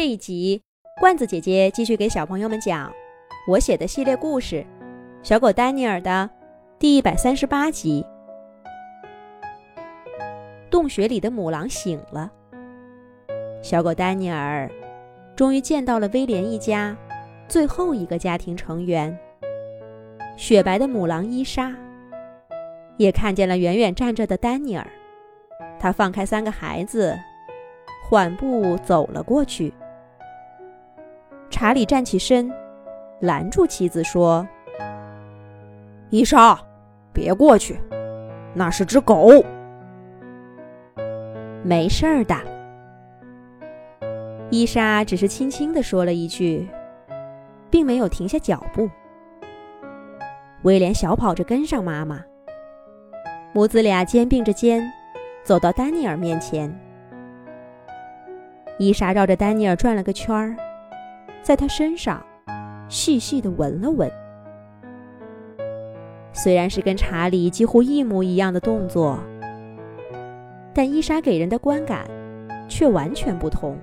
这一集，罐子姐姐继续给小朋友们讲我写的系列故事《小狗丹尼尔》的第一百三十八集。洞穴里的母狼醒了，小狗丹尼尔终于见到了威廉一家最后一个家庭成员——雪白的母狼伊莎，也看见了远远站着的丹尼尔。他放开三个孩子，缓步走了过去。查理站起身，拦住妻子说：“伊莎，别过去，那是只狗。”没事儿的。伊莎只是轻轻地说了一句，并没有停下脚步。威廉小跑着跟上妈妈，母子俩肩并着肩，走到丹尼尔面前。伊莎绕着丹尼尔转了个圈儿。在他身上细细的闻了闻，虽然是跟查理几乎一模一样的动作，但伊莎给人的观感却完全不同。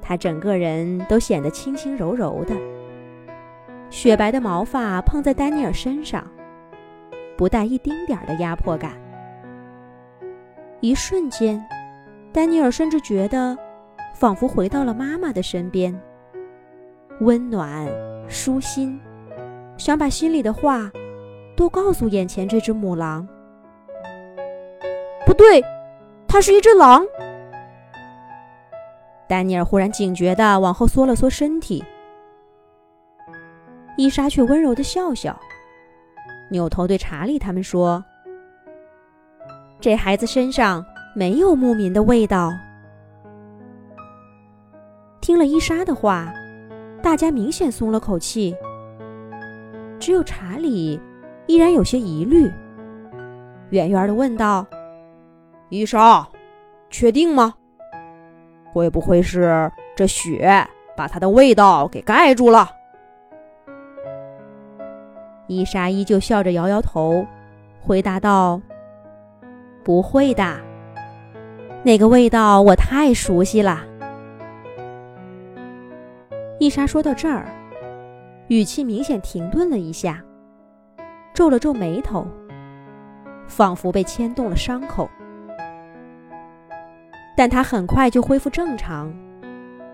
她整个人都显得轻轻柔柔的，雪白的毛发碰在丹尼尔身上，不带一丁点儿的压迫感。一瞬间，丹尼尔甚至觉得。仿佛回到了妈妈的身边，温暖、舒心，想把心里的话都告诉眼前这只母狼。不对，它是一只狼。丹尼尔忽然警觉地往后缩了缩身体，伊莎却温柔地笑笑，扭头对查理他们说：“这孩子身上没有牧民的味道。”听了伊莎的话，大家明显松了口气。只有查理依然有些疑虑，远远的问道：“伊莎，确定吗？会不会是这雪把它的味道给盖住了？”伊莎依旧笑着摇摇头，回答道：“不会的，那个味道我太熟悉了。”伊莎说到这儿，语气明显停顿了一下，皱了皱眉头，仿佛被牵动了伤口。但他很快就恢复正常，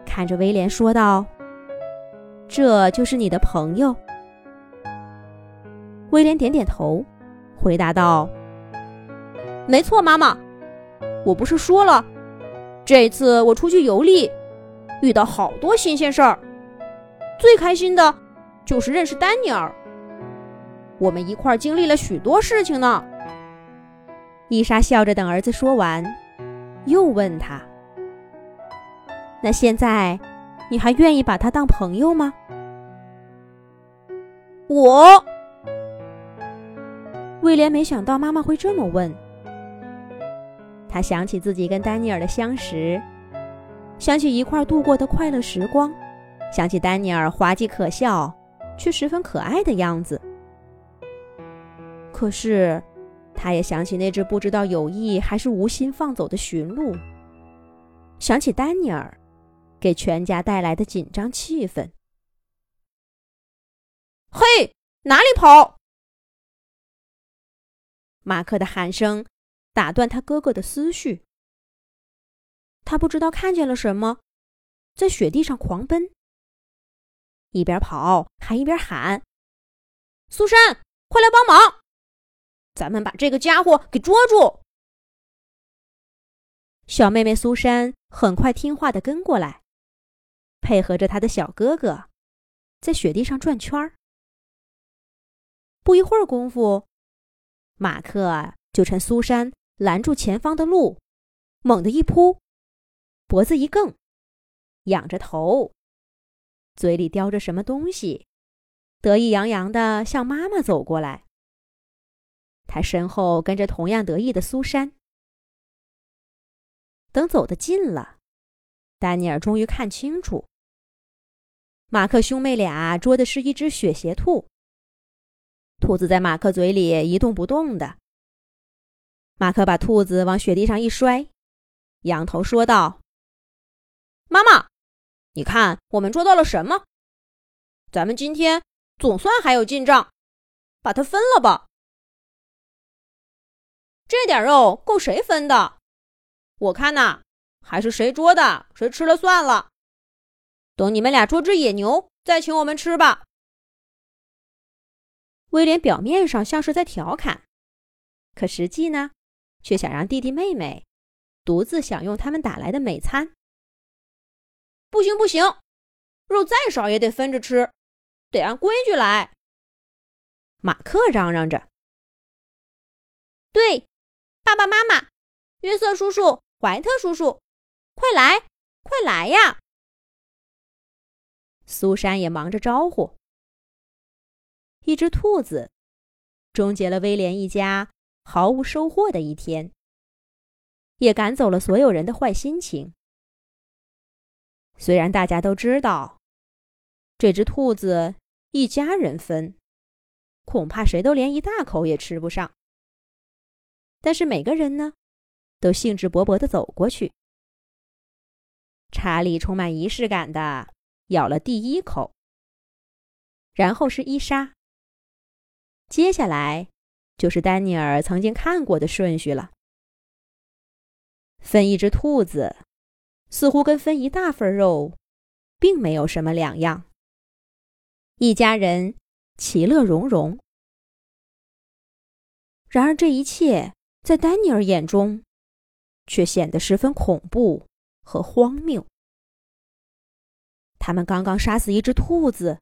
看着威廉说道：“这就是你的朋友。”威廉点点头，回答道：“没错，妈妈，我不是说了，这次我出去游历，遇到好多新鲜事儿。”最开心的，就是认识丹尼尔。我们一块儿经历了许多事情呢。伊莎笑着等儿子说完，又问他：“那现在，你还愿意把他当朋友吗？”我，威廉没想到妈妈会这么问。他想起自己跟丹尼尔的相识，想起一块度过的快乐时光。想起丹尼尔滑稽可笑，却十分可爱的样子。可是，他也想起那只不知道有意还是无心放走的驯鹿。想起丹尼尔给全家带来的紧张气氛。嘿，哪里跑？马克的喊声打断他哥哥的思绪。他不知道看见了什么，在雪地上狂奔。一边跑还一边喊：“苏珊，快来帮忙！咱们把这个家伙给捉住！”小妹妹苏珊很快听话的跟过来，配合着她的小哥哥，在雪地上转圈儿。不一会儿功夫，马克就趁苏珊拦住前方的路，猛地一扑，脖子一梗，仰着头。嘴里叼着什么东西，得意洋洋地向妈妈走过来。他身后跟着同样得意的苏珊。等走得近了，丹尼尔终于看清楚，马克兄妹俩捉的是一只雪鞋兔。兔子在马克嘴里一动不动的。马克把兔子往雪地上一摔，仰头说道：“妈妈，你看我们捉到了什么？咱们今天总算还有进账，把它分了吧。这点肉够谁分的？我看呐，还是谁捉的，谁吃了算了。等你们俩捉只野牛，再请我们吃吧。威廉表面上像是在调侃，可实际呢，却想让弟弟妹妹独自享用他们打来的美餐。不行不行，肉再少也得分着吃，得按规矩来。马克嚷嚷着：“对。”爸爸妈妈，约瑟叔叔，怀特叔叔，快来，快来呀！苏珊也忙着招呼。一只兔子终结了威廉一家毫无收获的一天，也赶走了所有人的坏心情。虽然大家都知道，这只兔子一家人分，恐怕谁都连一大口也吃不上。但是每个人呢，都兴致勃勃的走过去。查理充满仪式感的咬了第一口，然后是伊莎，接下来就是丹尼尔曾经看过的顺序了。分一只兔子，似乎跟分一大份肉，并没有什么两样。一家人其乐融融。然而这一切。在丹尼尔眼中，却显得十分恐怖和荒谬。他们刚刚杀死一只兔子，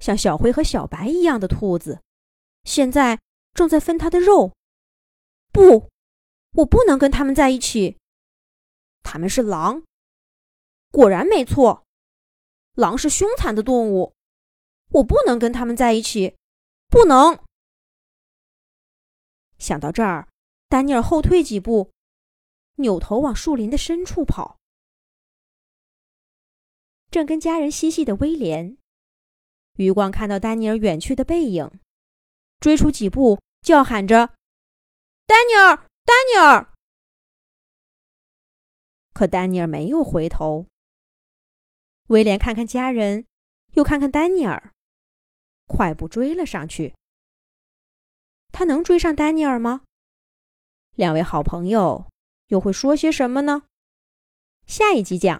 像小灰和小白一样的兔子，现在正在分它的肉。不，我不能跟他们在一起。他们是狼，果然没错。狼是凶残的动物，我不能跟他们在一起，不能。想到这儿。丹尼尔后退几步，扭头往树林的深处跑。正跟家人嬉戏的威廉，余光看到丹尼尔远去的背影，追出几步，叫喊着：“丹尼尔，丹尼尔！”可丹尼尔没有回头。威廉看看家人，又看看丹尼尔，快步追了上去。他能追上丹尼尔吗？两位好朋友又会说些什么呢？下一集讲。